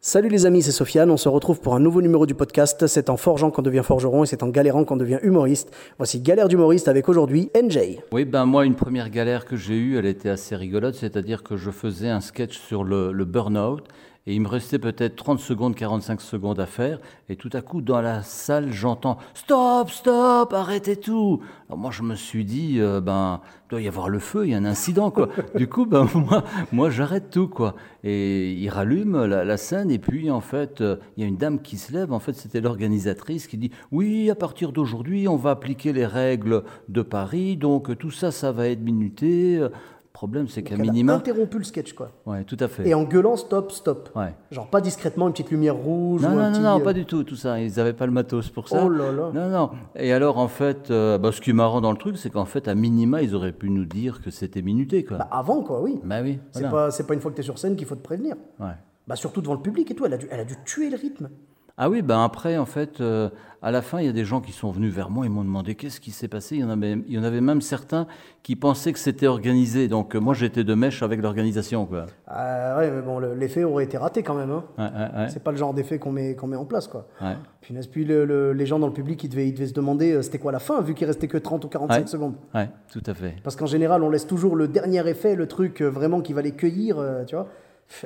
Salut les amis, c'est Sofiane. On se retrouve pour un nouveau numéro du podcast. C'est en forgeant qu'on devient forgeron et c'est en galérant qu'on devient humoriste. Voici Galère d'humoriste avec aujourd'hui NJ. Oui, ben moi, une première galère que j'ai eue, elle était assez rigolote, c'est-à-dire que je faisais un sketch sur le, le burn-out et il me restait peut-être 30 secondes, 45 secondes à faire, et tout à coup, dans la salle, j'entends « Stop, stop, arrêtez tout !» Alors moi, je me suis dit, euh, ben, il doit y avoir le feu, il y a un incident, quoi. du coup, ben, moi, moi j'arrête tout, quoi. Et il rallume la, la scène, et puis, en fait, euh, il y a une dame qui se lève, en fait, c'était l'organisatrice qui dit « Oui, à partir d'aujourd'hui, on va appliquer les règles de Paris, donc tout ça, ça va être minuté. » Le problème, c'est qu'à minima... interrompu le sketch, quoi. Ouais, tout à fait. Et en gueulant stop, stop. Ouais. Genre pas discrètement, une petite lumière rouge Non, ou non, un non, petit, non, euh, pas du tout, tout ça. Ils n'avaient pas le matos pour ça. Oh là là. Non, non. Et alors, en fait, euh, bah, ce qui est marrant dans le truc, c'est qu'en fait, à minima, ils auraient pu nous dire que c'était minuté, quoi. Bah, avant, quoi, oui. Bah oui. C'est voilà. pas, c'est pas une fois que tu es sur scène qu'il faut te prévenir. Ouais. Bah, surtout devant le public et tout. Elle a dû, elle a dû tuer le rythme. Ah oui, ben après, en fait, euh, à la fin, il y a des gens qui sont venus vers moi et m'ont demandé qu'est-ce qui s'est passé? Il y, en avait, il y en avait même certains qui pensaient que c'était organisé. Donc, euh, moi, j'étais de mèche avec l'organisation, quoi. Ah ouais, mais bon, le- l'effet aurait été raté quand même. Hein. Ouais, ouais, ouais. C'est pas le genre d'effet qu'on met, qu'on met en place, quoi. Puis, puis le- le- les gens dans le public, ils devaient, ils devaient se demander euh, c'était quoi la fin, vu qu'il restait que 30 ou 45 Ouais. secondes. Ouais, tout à fait. Parce qu'en général, on laisse toujours le dernier effet, le truc euh, vraiment qui va les cueillir, euh, tu vois.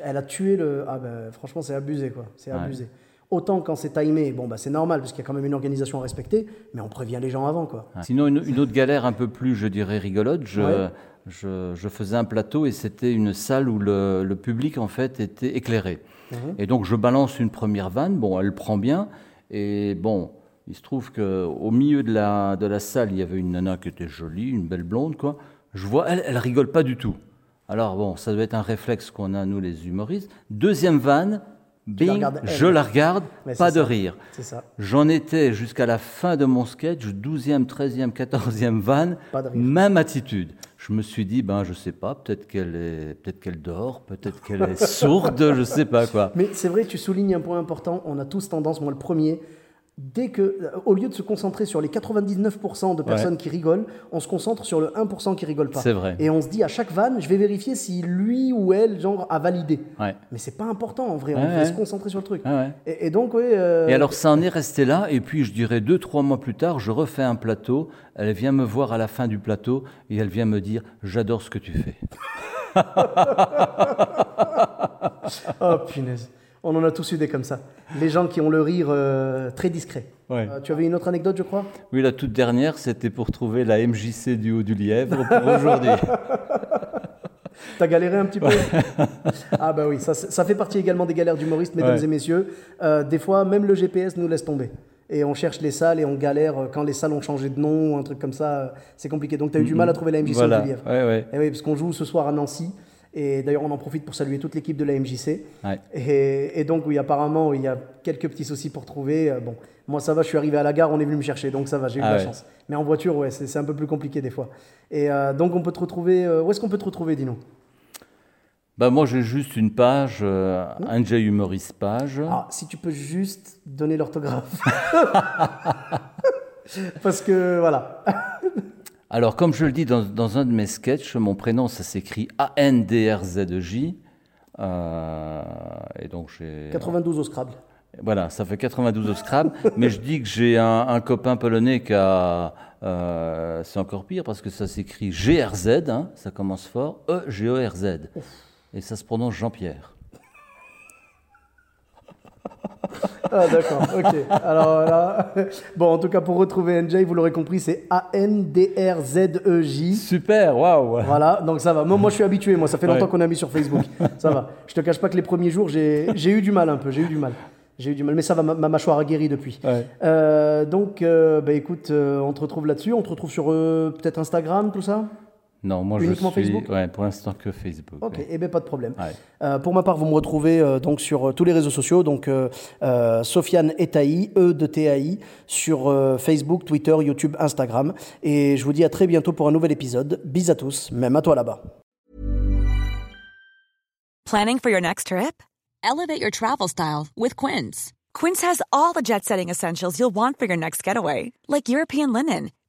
Elle a tué le. Ah ben, franchement, c'est abusé, quoi. C'est abusé. Autant quand c'est timé, bon, bah, c'est normal, parce qu'il y a quand même une organisation à respecter, mais on prévient les gens avant, quoi. Sinon, une, une autre galère un peu plus, je dirais, rigolote. Je, Ouais. je, je faisais un plateau et c'était une salle où le, le public, en fait, était éclairé. Mhm. Et donc, je balance une première vanne. Bon, elle prend bien. Et bon, il se trouve qu'au milieu de la, de la salle, il y avait une nana qui était jolie, une belle blonde, quoi. Je vois, elle, elle rigole pas du tout. Alors, bon, ça doit être un réflexe qu'on a, nous, les humoristes. Deuxième vanne, bing, je la regarde, Mais pas de ça. rire. J'en étais jusqu'à la fin de mon sketch, 12e, 13e, 14e vanne, Pas de rire. même attitude. Je me suis dit, ben, je sais pas, peut-être qu'elle est, peut-être qu'elle dort, peut-être qu'elle est sourde, je sais pas quoi. Mais c'est vrai, tu soulignes un point important. On a tous tendance, moi le premier, dès que, euh, au lieu de se concentrer sur les 99% de personnes Ouais. qui rigolent, on se concentre sur le 1% qui rigole pas. C'est vrai. Et on se dit à chaque vanne, je vais vérifier si lui ou elle, genre, a validé. Ouais. Mais c'est pas important en vrai, on Ouais, ouais. se concentrer sur le truc. Ouais. Et, et donc, oui. euh, Et alors, ça en est resté là, et puis je dirais deux, trois mois plus tard, je refais un plateau, elle vient me voir à la fin du plateau, et elle vient me dire, j'adore ce que tu fais. Oh punaise. On en a tous eu des comme ça. Les gens qui ont le rire euh, très discret. Ouais. Euh, tu avais une autre anecdote, je crois? Oui, la toute dernière, c'était pour trouver la MJC du Haut du Lièvre pour aujourd'hui. T'as galéré un petit peu? Ah bah oui, ça, ça fait partie également des galères d'humoristes, mesdames Ouais. et messieurs. Euh, des fois, même le GPS nous laisse tomber. Et on cherche les salles et on galère quand les salles ont changé de nom ou un truc comme ça. C'est compliqué. Donc tu as eu du mal à trouver la MJC Voilà. au Lièvre. Ouais, ouais. Et oui, parce qu'on joue ce soir à Nancy. Et d'ailleurs, on en profite pour saluer toute l'équipe de la MJC. Ouais. Et, et donc, oui, apparemment, il y a quelques petits soucis pour trouver. Euh, Bon, moi, ça va, je suis arrivé à la gare, on est venu me chercher, donc ça va, j'ai eu Ah de la ouais. chance. Mais en voiture, ouais, c'est c'est un peu plus compliqué des fois. Et euh, donc, on peut te retrouver. euh, où est-ce qu'on peut te retrouver, dis-nous? Bah moi j'ai juste une page, euh, un J humoriste page. Ah, si tu peux juste donner l'orthographe. Parce que, voilà. Alors comme je le dis dans, dans un de mes sketchs, mon prénom ça s'écrit A-N-D-R-Z-J. Euh, et donc j'ai... 92 au Scrabble. Voilà, ça fait 92 au Scrabble, mais je dis que j'ai un, un copain polonais qui a... euh, c'est encore pire parce que ça s'écrit G-R-Z, hein, ça commence fort, E-G-O-R-Z. Et ça se prononce Jean-Pierre. Ah, d'accord, ok. Alors là, bon, en tout cas, pour retrouver NJ, vous l'aurez compris, c'est A-N-D-R-Z-E-J. Super, waouh Voilà, donc ça va. Moi, moi, je suis habitué, moi, ça fait longtemps Ouais. qu'on a mis sur Facebook. Ça va. Je te cache pas que les premiers jours, j'ai j'ai eu du mal un peu, j'ai eu du mal. J'ai eu du mal, mais ça va, ma, ma mâchoire a guéri depuis. Ouais. Euh, donc, euh, bah, écoute, euh, on te retrouve là-dessus. On te retrouve sur euh, peut-être Instagram, tout ça? Non, moi Uniquement je suis Facebook ouais, pour l'instant que Facebook. Ok, ouais. eh bien pas de problème. Ouais. Euh, pour ma part, vous me retrouvez euh, donc sur euh, tous les réseaux sociaux, donc euh, euh, Sofiane Etaï, E de TAI, sur euh, Facebook, Twitter, YouTube, Instagram. Et je vous dis à très bientôt pour un nouvel épisode. Bis à tous, même à toi là-bas. Planning for your next trip? Elevate your travel style with Quince. Quince has all the jet setting essentials you'll want for your next getaway, like European linen,